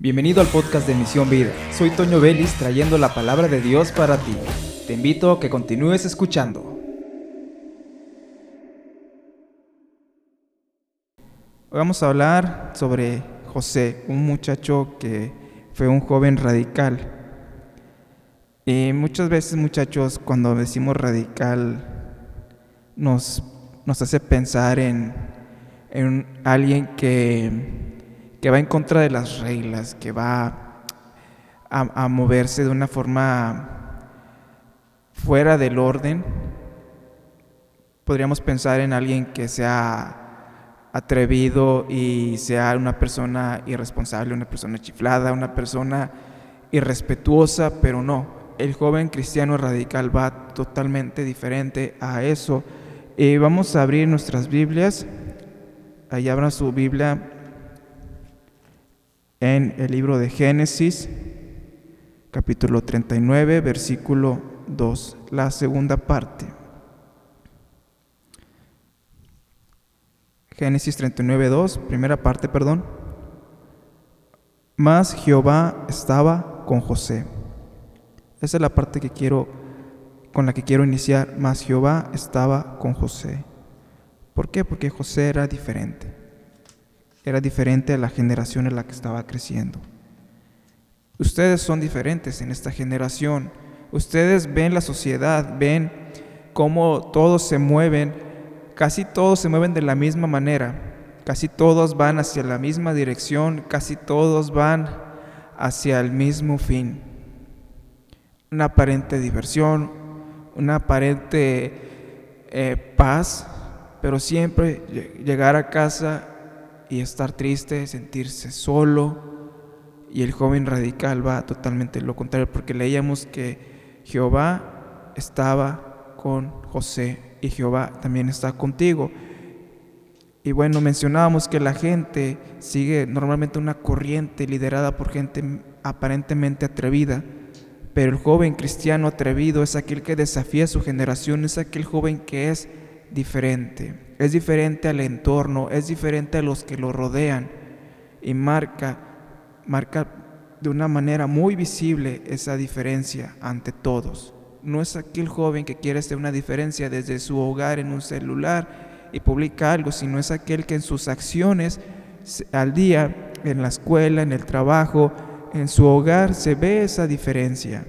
Bienvenido al podcast de Misión Vida. Soy Toño Vélez trayendo la palabra de Dios para ti. Te invito a que continúes escuchando. Hoy vamos a hablar sobre José, un muchacho que fue un joven radical. Y muchas veces muchachos cuando decimos radical nos, nos hace pensar en, en alguien que que va en contra de las reglas, que va a, moverse de una forma fuera del orden. Podríamos pensar en alguien que sea atrevido y sea una persona irresponsable, una persona chiflada, una persona irrespetuosa, pero no. El joven cristiano radical va totalmente diferente a eso. Y vamos a abrir nuestras Biblias. Ahí abran su Biblia en el libro de Génesis, capítulo 39, versículo 2, la segunda parte. Génesis 39, 2, primera parte, perdón. Mas Jehová estaba con José. Esa es la parte que quiero con la que quiero iniciar. Mas Jehová estaba con José. ¿Por qué? Porque José era diferente era diferente a la generación en la que estaba creciendo. Ustedes son diferentes en esta generación. Ustedes ven la sociedad, ven cómo todos se mueven, casi todos se mueven de la misma manera, casi todos van hacia la misma dirección, casi todos van hacia el mismo fin. Una aparente diversión, una aparente eh, paz, pero siempre llegar a casa y estar triste, sentirse solo. Y el joven radical va totalmente lo contrario, porque leíamos que Jehová estaba con José y Jehová también está contigo. Y bueno, mencionábamos que la gente sigue normalmente una corriente liderada por gente aparentemente atrevida, pero el joven cristiano atrevido es aquel que desafía a su generación, es aquel joven que es diferente es diferente al entorno, es diferente a los que lo rodean y marca, marca de una manera muy visible esa diferencia ante todos. No es aquel joven que quiere hacer una diferencia desde su hogar en un celular y publica algo, sino es aquel que en sus acciones al día, en la escuela, en el trabajo, en su hogar, se ve esa diferencia.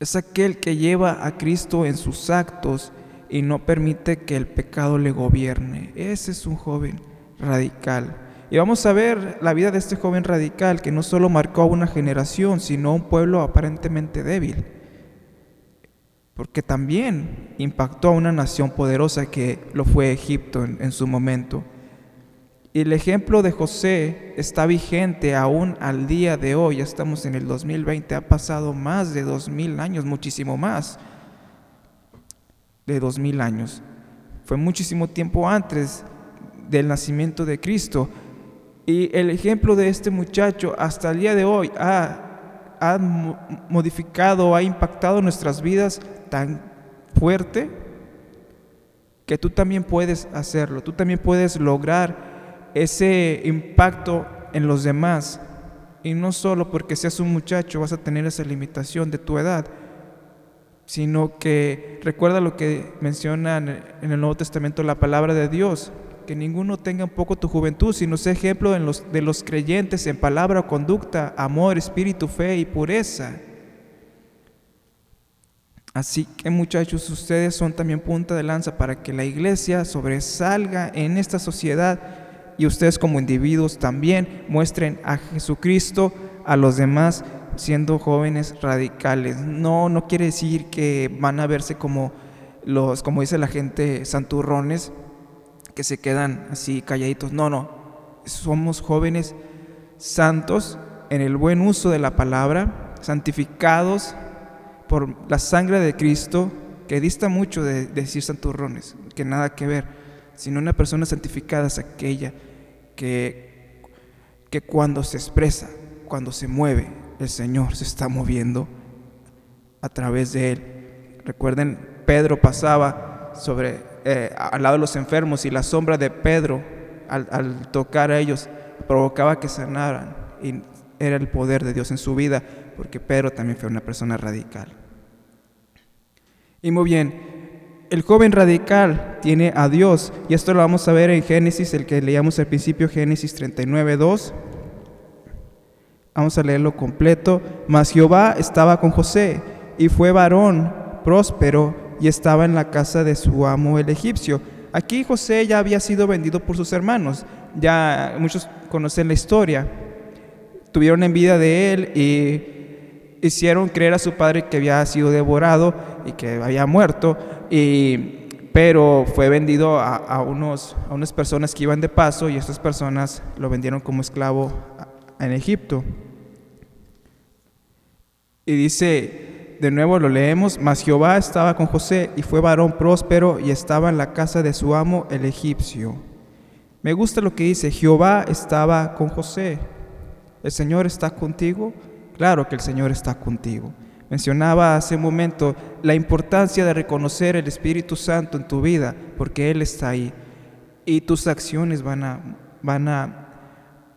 Es aquel que lleva a Cristo en sus actos y no permite que el pecado le gobierne. Ese es un joven radical. Y vamos a ver la vida de este joven radical que no solo marcó a una generación, sino a un pueblo aparentemente débil. Porque también impactó a una nación poderosa que lo fue Egipto en, su momento. Y el ejemplo de José está vigente aún al día de hoy. Ya estamos en el 2020, ha pasado más de dos mil años, muchísimo más de dos mil años. Fue muchísimo tiempo antes del nacimiento de Cristo. Y el ejemplo de este muchacho hasta el día de hoy ha, ha modificado, ha impactado nuestras vidas tan fuerte que tú también puedes hacerlo, tú también puedes lograr ese impacto en los demás. Y no solo porque seas un muchacho vas a tener esa limitación de tu edad, sino que recuerda lo que menciona en el Nuevo Testamento la palabra de Dios, que ninguno tenga un poco tu juventud, sino sea ejemplo de los creyentes en palabra, conducta, amor, espíritu, fe y pureza. Así que muchachos, ustedes son también punta de lanza para que la iglesia sobresalga en esta sociedad y ustedes como individuos también muestren a Jesucristo a los demás siendo jóvenes radicales. No, no quiere decir que van a verse como los, como dice la gente, santurrones, que se quedan así calladitos. No, no. Somos jóvenes santos en el buen uso de la palabra, santificados por la sangre de Cristo, que dista mucho de, decir santurrones, que nada que ver, sino una persona santificada es aquella que, que cuando se expresa, cuando se mueve, el Señor se está moviendo a través de él. Recuerden, Pedro pasaba sobre, eh, al lado de los enfermos y la sombra de Pedro al, tocar a ellos provocaba que sanaran y era el poder de Dios en su vida, porque Pedro también fue una persona radical. Y muy bien, el joven radical tiene a Dios, y esto lo vamos a ver en Génesis, el que leíamos al principio, Génesis 39, 2. Vamos a leerlo completo. Mas Jehová estaba con José, y fue varón próspero, y estaba en la casa de su amo el egipcio. Aquí José ya había sido vendido por sus hermanos, ya muchos conocen la historia. Tuvieron envidia de él y hicieron creer a su padre que había sido devorado y que había muerto, y, pero fue vendido a, unos, a unas personas que iban de paso y estas personas lo vendieron como esclavo en Egipto. Y dice, de nuevo lo leemos, mas Jehová estaba con José y fue varón próspero y estaba en la casa de su amo el egipcio. Me gusta lo que dice, Jehová estaba con José. ¿El Señor está contigo? Claro que el Señor está contigo. Mencionaba hace un momento la importancia de reconocer el Espíritu Santo en tu vida, porque Él está ahí. Y tus acciones van a, van a,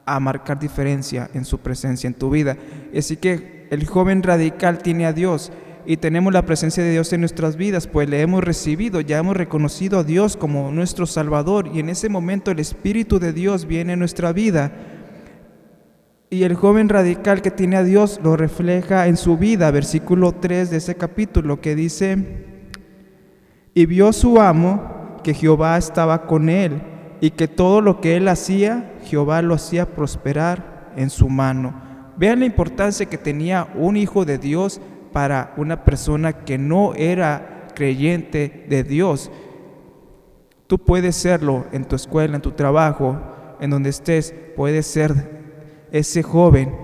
a marcar diferencia en su presencia en tu vida. Así que el joven radical tiene a Dios y tenemos la presencia de Dios en nuestras vidas, pues le hemos recibido, ya hemos reconocido a Dios como nuestro Salvador y en ese momento el Espíritu de Dios viene en nuestra vida. Y el joven radical que tiene a Dios lo refleja en su vida, versículo 3 de ese capítulo que dice, y vio su amo que Jehová estaba con él y que todo lo que él hacía, Jehová lo hacía prosperar en su mano. Vean la importancia que tenía un hijo de Dios para una persona que no era creyente de Dios. Tú puedes serlo en tu escuela, en tu trabajo, en donde estés, puedes ser ese joven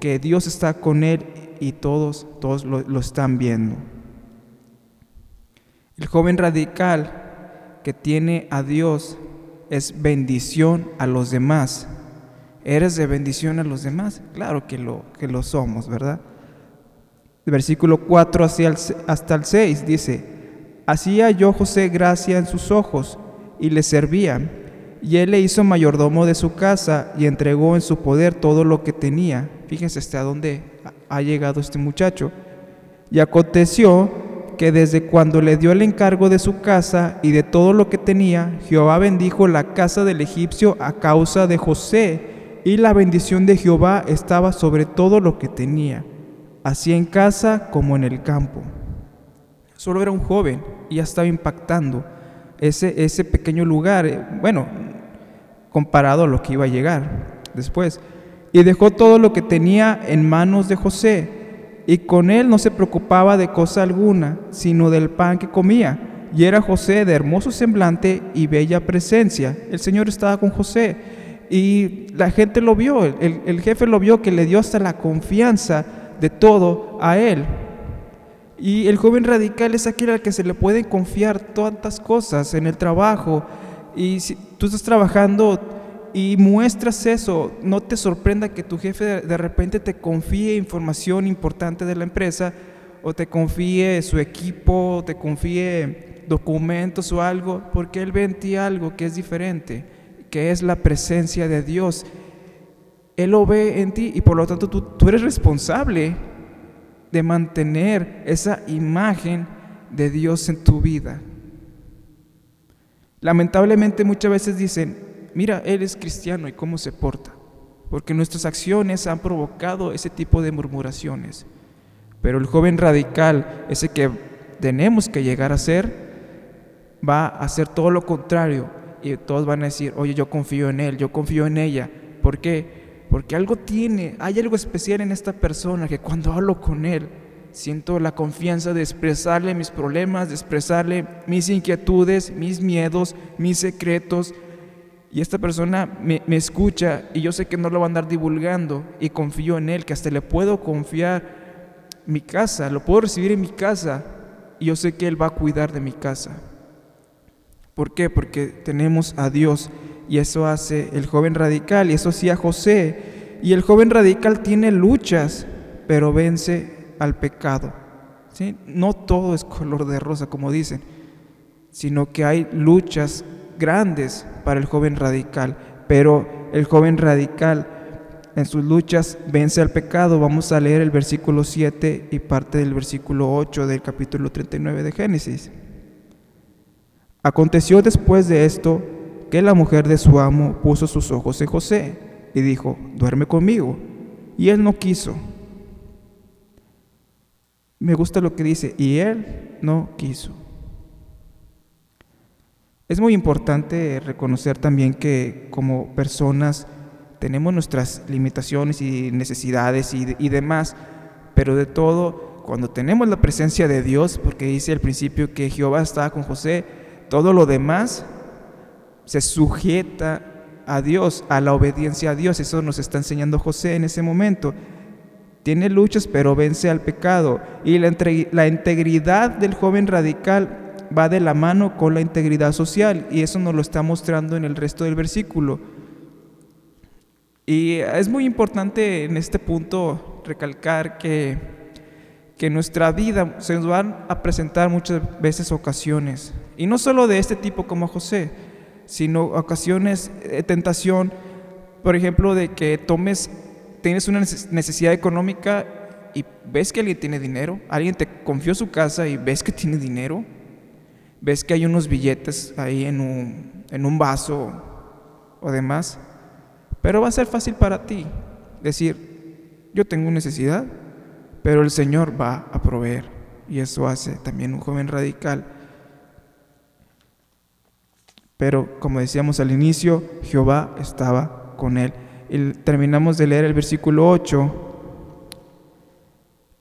que Dios está con él y todos, todos lo, lo están viendo. El joven radical que tiene a Dios es bendición a los demás. ¿Eres de bendición a los demás? Claro que lo, que lo somos, ¿verdad? versículo 4 hasta el 6 dice, Hacía yo José gracia en sus ojos y le servía, y él le hizo mayordomo de su casa y entregó en su poder todo lo que tenía. Fíjense hasta dónde ha llegado este muchacho. Y aconteció que desde cuando le dio el encargo de su casa y de todo lo que tenía, Jehová bendijo la casa del egipcio a causa de José, y la bendición de Jehová estaba sobre todo lo que tenía así en casa como en el campo. Solo era un joven y ya estaba impactando ese, ese pequeño lugar, eh, bueno, comparado a lo que iba a llegar después. Y dejó todo lo que tenía en manos de José, y con él no se preocupaba de cosa alguna, sino del pan que comía. Y era José de hermoso semblante y bella presencia. El Señor estaba con José. Y la gente lo vio, el, el jefe lo vio que le dio hasta la confianza de todo a Él. Y el joven radical es aquel al que se le pueden confiar tantas cosas en el trabajo. Y si tú estás trabajando y muestras eso, no te sorprenda que tu jefe de repente te confíe información importante de la empresa o te confíe su equipo, o te confíe documentos o algo, porque él ve en ti algo que es diferente, que es la presencia de Dios él lo ve en ti y por lo tanto tú, eres responsable de mantener esa imagen de Dios en tu vida. Lamentablemente muchas veces dicen, mira, Él es cristiano y cómo se porta, porque nuestras acciones han provocado ese tipo de murmuraciones. Pero el joven radical, ese que tenemos que llegar a ser, va a hacer todo lo contrario y todos van a decir, oye, yo confío en Él, yo confío en ella. ¿Por qué? Porque algo tiene, hay algo especial en esta persona que cuando hablo con él, siento la confianza de expresarle mis problemas, de expresarle mis inquietudes, mis miedos, mis secretos. Y esta persona me, escucha y yo sé que no lo va a andar divulgando y confío en él, que hasta le puedo confiar mi casa, lo puedo recibir en mi casa y yo sé que él va a cuidar de mi casa. ¿Por qué? Porque tenemos a Dios y eso hace el joven radical y eso hacía José. Y el joven radical tiene luchas, pero vence al pecado. ¿sí? No todo es color de rosa, como dicen, sino que hay luchas grandes para el joven radical, pero el joven radical en sus luchas vence al pecado. Vamos a leer el versículo 7 y parte del versículo 8 del capítulo 39 de Génesis. Aconteció después de esto que la mujer de su amo puso sus ojos en José y dijo, duerme conmigo. Y él no quiso. Me gusta lo que dice, y él no quiso. Es muy importante reconocer también que como personas tenemos nuestras limitaciones y necesidades y, demás, pero de todo, cuando tenemos la presencia de Dios, porque dice al principio que Jehová estaba con José, todo lo demás se sujeta a Dios, a la obediencia a Dios. Eso nos está enseñando José en ese momento. Tiene luchas, pero vence al pecado. Y la, la integridad del joven radical va de la mano con la integridad social. Y eso nos lo está mostrando en el resto del versículo. Y es muy importante en este punto recalcar que, que nuestra vida se nos van a presentar muchas veces ocasiones, y no solo de este tipo como José, sino ocasiones de tentación, por ejemplo, de que tomes, tienes una necesidad económica y ves que alguien tiene dinero, alguien te confió su casa y ves que tiene dinero, ves que hay unos billetes ahí en un, en un vaso o demás, pero va a ser fácil para ti decir, yo tengo necesidad, pero el Señor va a proveer. Y eso hace también un joven radical. Pero como decíamos al inicio, Jehová estaba con él. Y terminamos de leer el versículo 8.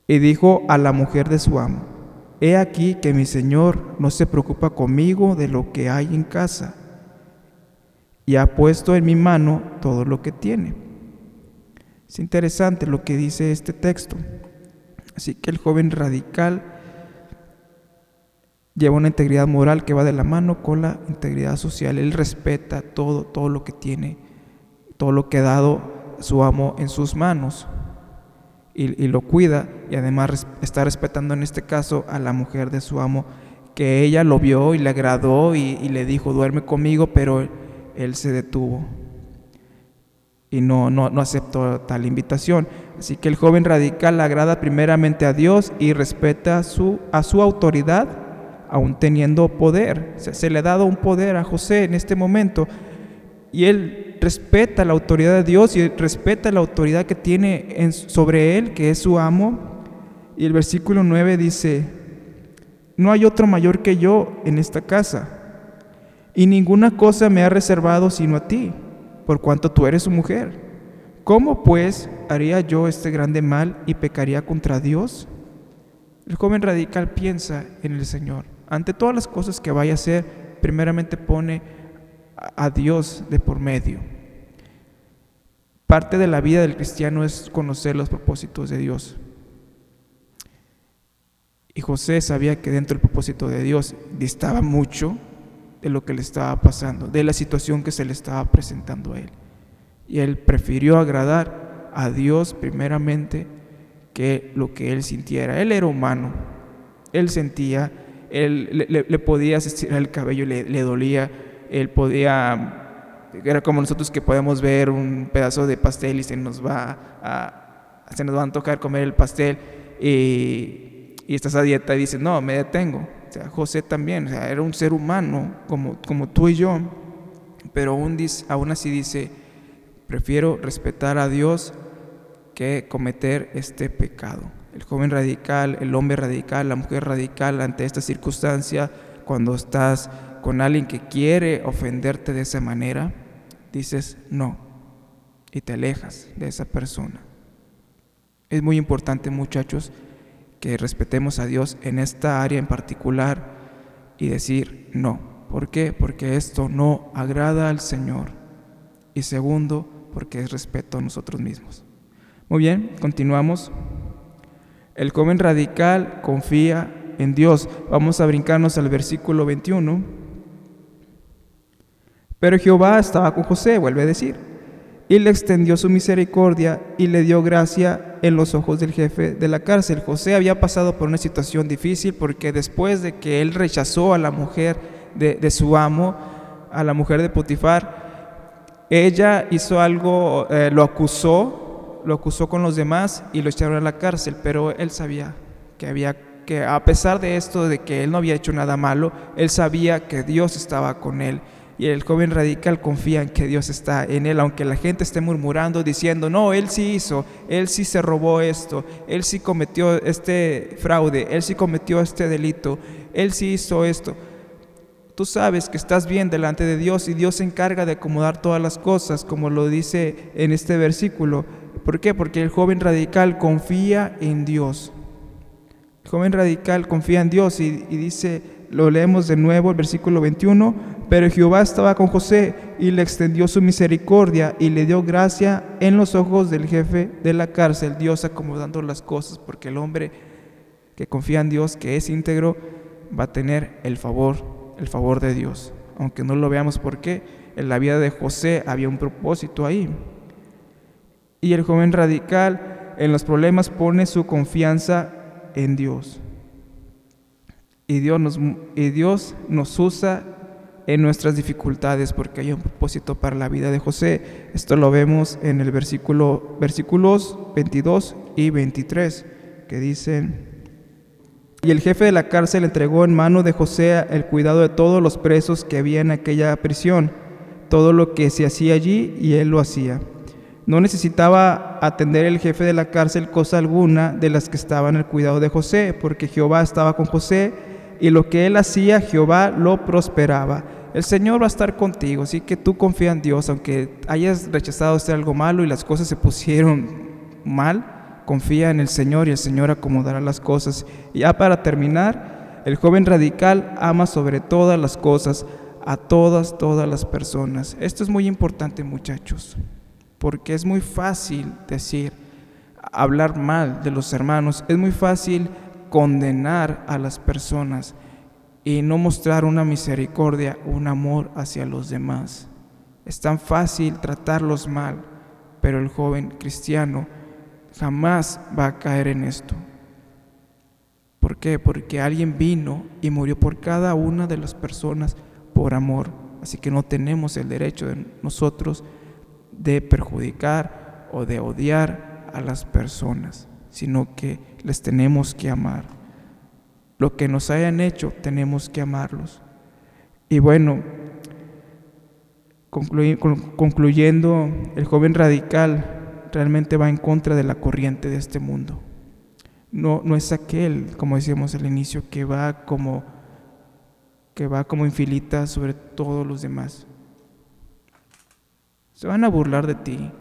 Y dijo a la mujer de su amo, He aquí que mi Señor no se preocupa conmigo de lo que hay en casa y ha puesto en mi mano todo lo que tiene. Es interesante lo que dice este texto. Así que el joven radical lleva una integridad moral que va de la mano con la integridad social. Él respeta todo, todo lo que tiene, todo lo que ha dado su amo en sus manos y, lo cuida y además está respetando en este caso a la mujer de su amo que ella lo vio y le agradó y, le dijo duerme conmigo, pero él se detuvo y no, no, no aceptó tal invitación. Así que el joven radical agrada primeramente a Dios y respeta su, a su autoridad, aún teniendo poder. Se, le ha dado un poder a José en este momento y él respeta la autoridad de Dios y respeta la autoridad que tiene en, sobre él, que es su amo. Y el versículo 9 dice, no hay otro mayor que yo en esta casa y ninguna cosa me ha reservado sino a ti, por cuanto tú eres su mujer. ¿Cómo pues haría yo este grande mal y pecaría contra Dios? El joven radical piensa en el Señor. Ante todas las cosas que vaya a hacer, primeramente pone a Dios de por medio. Parte de la vida del cristiano es conocer los propósitos de Dios. Y José sabía que dentro del propósito de Dios distaba mucho de lo que le estaba pasando, de la situación que se le estaba presentando a él. Y él prefirió agradar a Dios primeramente que lo que él sintiera. Él era humano, él sentía, él le, podía estirar el cabello, le, le dolía, él podía, era como nosotros que podemos ver un pedazo de pastel y se nos va a, se nos va a tocar comer el pastel y, y estás a dieta y dices, no, me detengo José también, era un ser humano como, como tú y yo, pero aún, aún así dice, prefiero respetar a Dios que cometer este pecado. El joven radical, el hombre radical, la mujer radical ante esta circunstancia, cuando estás con alguien que quiere ofenderte de esa manera, dices no y te alejas de esa persona. Es muy importante muchachos que respetemos a Dios en esta área en particular y decir no. ¿Por qué? Porque esto no agrada al Señor. Y segundo, porque es respeto a nosotros mismos. Muy bien, continuamos. El joven radical confía en Dios. Vamos a brincarnos al versículo 21. Pero Jehová estaba con José, vuelve a decir y le extendió su misericordia y le dio gracia en los ojos del jefe de la cárcel. José había pasado por una situación difícil porque después de que él rechazó a la mujer de, su amo, a la mujer de Potifar, ella hizo algo, eh, lo acusó, lo acusó con los demás y lo echaron a la cárcel, pero él sabía que había que a pesar de esto, de que él no había hecho nada malo, él sabía que Dios estaba con él. Y el joven radical confía en que Dios está en él, aunque la gente esté murmurando, diciendo, no, él sí hizo, él sí se robó esto, él sí cometió este fraude, él sí cometió este delito, él sí hizo esto. Tú sabes que estás bien delante de Dios y Dios se encarga de acomodar todas las cosas, como lo dice en este versículo. ¿Por qué? Porque el joven radical confía en Dios joven radical confía en Dios y, dice, lo leemos de nuevo, el versículo 21, pero Jehová estaba con José y le extendió su misericordia y le dio gracia en los ojos del jefe de la cárcel, Dios acomodando las cosas, porque el hombre que confía en Dios, que es íntegro, va a tener el favor, el favor de Dios. Aunque no lo veamos porque en la vida de José había un propósito ahí. Y el joven radical en los problemas pone su confianza en Dios. Y Dios nos, y Dios nos usa en nuestras dificultades porque hay un propósito para la vida de José. Esto lo vemos en el versículo, versículos 22 y 23 que dicen, y el jefe de la cárcel entregó en mano de José el cuidado de todos los presos que había en aquella prisión, todo lo que se hacía allí y él lo hacía. No necesitaba atender el jefe de la cárcel cosa alguna de las que estaban al cuidado de José, porque Jehová estaba con José y lo que él hacía, Jehová lo prosperaba. El Señor va a estar contigo, así que tú confía en Dios, aunque hayas rechazado hacer algo malo y las cosas se pusieron mal, confía en el Señor y el Señor acomodará las cosas. Y ya para terminar, el joven radical ama sobre todas las cosas a todas, todas las personas. Esto es muy importante, muchachos porque es muy fácil decir, hablar mal de los hermanos, es muy fácil condenar a las personas y no mostrar una misericordia, un amor hacia los demás. Es tan fácil tratarlos mal, pero el joven cristiano jamás va a caer en esto. ¿Por qué? Porque alguien vino y murió por cada una de las personas por amor. Así que no tenemos el derecho de nosotros de perjudicar o de odiar a las personas, sino que les tenemos que amar. Lo que nos hayan hecho, tenemos que amarlos. Y bueno, concluyendo, el joven radical realmente va en contra de la corriente de este mundo. No, no es aquel, como decíamos al inicio, que va como que va como infilita sobre todos los demás. Se van a burlar de ti,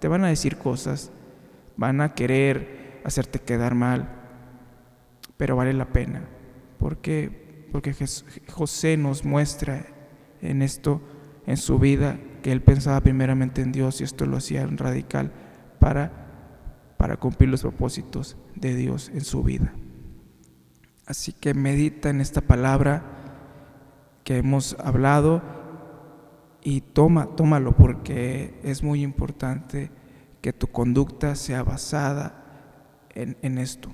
te van a decir cosas, van a querer hacerte quedar mal, pero vale la pena. ¿Por qué? Porque José nos muestra en esto, en su vida, que él pensaba primeramente en Dios y esto lo hacía en radical para, para cumplir los propósitos de Dios en su vida. Así que medita en esta palabra que hemos hablado y toma, tómalo porque es muy importante que tu conducta sea basada en, esto,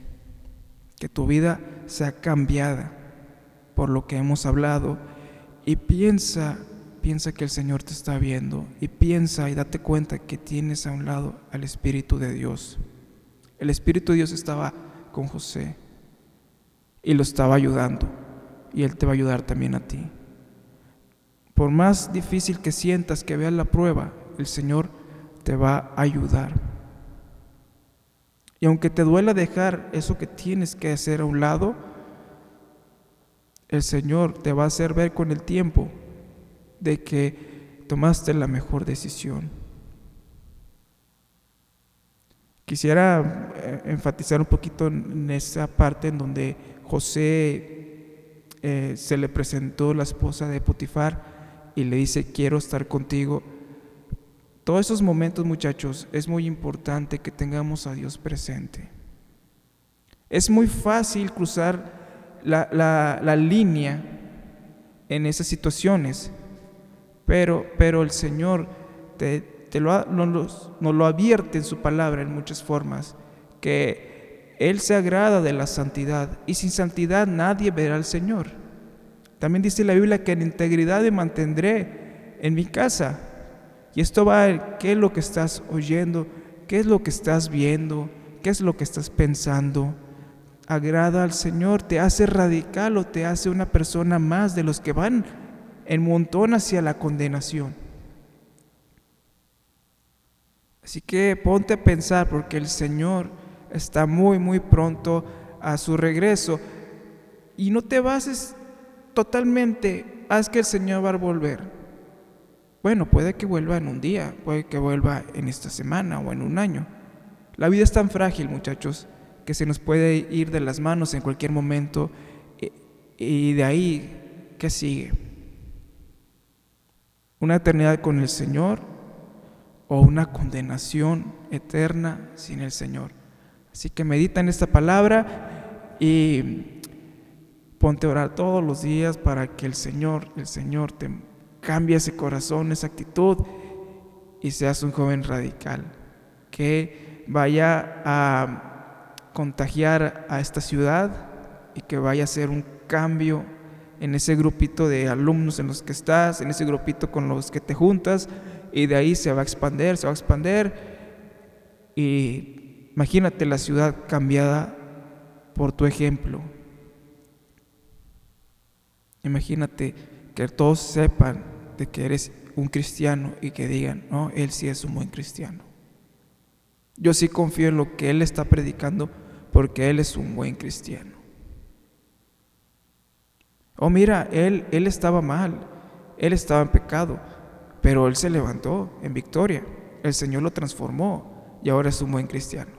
que tu vida sea cambiada por lo que hemos hablado y piensa, piensa que el Señor te está viendo y piensa y date cuenta que tienes a un lado al Espíritu de Dios. El Espíritu de Dios estaba con José y lo estaba ayudando y Él te va a ayudar también a ti. Por más difícil que sientas que veas la prueba, el Señor te va a ayudar. Y aunque te duela dejar eso que tienes que hacer a un lado, el Señor te va a hacer ver con el tiempo de que tomaste la mejor decisión. Quisiera eh, enfatizar un poquito en esa parte en donde José eh, se le presentó la esposa de Potifar y le dice, quiero estar contigo. Todos esos momentos, muchachos, es muy importante que tengamos a Dios presente. Es muy fácil cruzar la, línea en esas situaciones, pero, pero el Señor te, te lo, nos, nos lo advierte en su palabra en muchas formas, que Él se agrada de la santidad y sin santidad nadie verá al Señor. También dice la Biblia que en integridad me mantendré en mi casa. Y esto va qué es lo que estás oyendo, qué es lo que estás viendo, qué es lo que estás pensando. Agrada al Señor, te hace radical o te hace una persona más de los que van en montón hacia la condenación. Así que ponte a pensar porque el Señor está muy, muy pronto a su regreso. Y no te bases totalmente, haz que el Señor va a volver. Bueno, puede que vuelva en un día, puede que vuelva en esta semana o en un año. La vida es tan frágil, muchachos, que se nos puede ir de las manos en cualquier momento y de ahí, ¿qué sigue? ¿Una eternidad con el Señor o una condenación eterna sin el Señor? Así que medita en esta palabra y ponte a orar todos los días para que el Señor, el Señor te cambie ese corazón, esa actitud y seas un joven radical que vaya a contagiar a esta ciudad y que vaya a hacer un cambio en ese grupito de alumnos en los que estás, en ese grupito con los que te juntas y de ahí se va a expandir, se va a expandir y imagínate la ciudad cambiada por tu ejemplo. Imagínate que todos sepan que eres un cristiano y que digan, no, él sí es un buen cristiano. Yo sí confío en lo que él está predicando porque él es un buen cristiano. Oh, mira, él, él estaba mal, él estaba en pecado, pero él se levantó en victoria. El Señor lo transformó y ahora es un buen cristiano.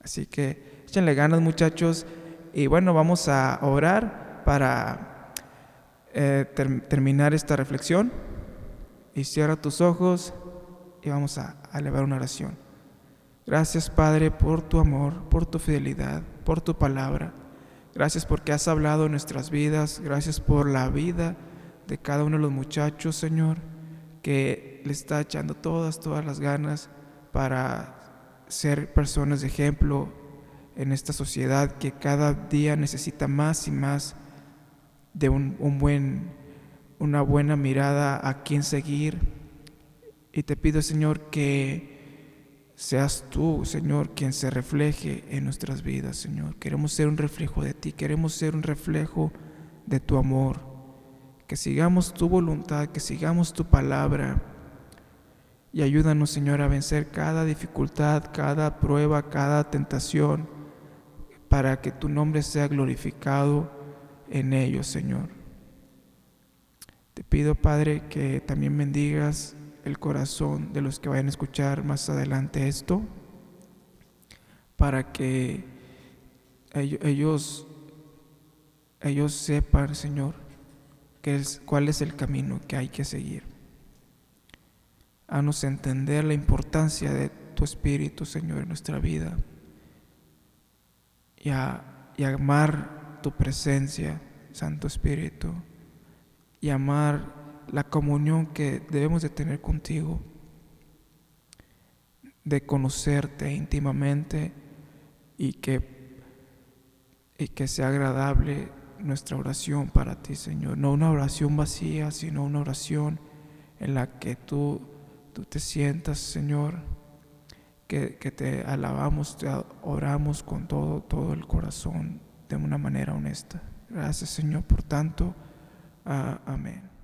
Así que échenle ganas muchachos y bueno, vamos a orar para eh, terminar esta reflexión y cierra tus ojos y vamos a, a elevar una oración. Gracias Padre por tu amor, por tu fidelidad, por tu palabra. Gracias porque has hablado en nuestras vidas. Gracias por la vida de cada uno de los muchachos, Señor, que le está echando todas, todas las ganas para ser personas de ejemplo en esta sociedad que cada día necesita más y más de un, buen, una buena mirada a quién seguir. Y te pido, Señor, que seas tú, Señor, quien se refleje en nuestras vidas, Señor. Queremos ser un reflejo de ti, queremos ser un reflejo de tu amor. Que sigamos tu voluntad, que sigamos tu palabra. Y ayúdanos, Señor, a vencer cada dificultad, cada prueba, cada tentación, para que tu nombre sea glorificado en ellos, Señor. Te pido, Padre, que también bendigas el corazón de los que vayan a escuchar más adelante esto, para que ellos, ellos sepan, Señor, que es, cuál es el camino que hay que seguir. Haznos entender la importancia de tu Espíritu, Señor, en nuestra vida y a, y amar tu presencia, Santo Espíritu, y amar la comunión que debemos de tener contigo, de conocerte íntimamente y que, y que sea agradable nuestra oración para ti, Señor. No una oración vacía, sino una oración en la que tú, tú te sientas, Señor, que, que te alabamos, te oramos con todo, todo el corazón de una manera honesta. Gracias Señor por tanto. Ah, amén.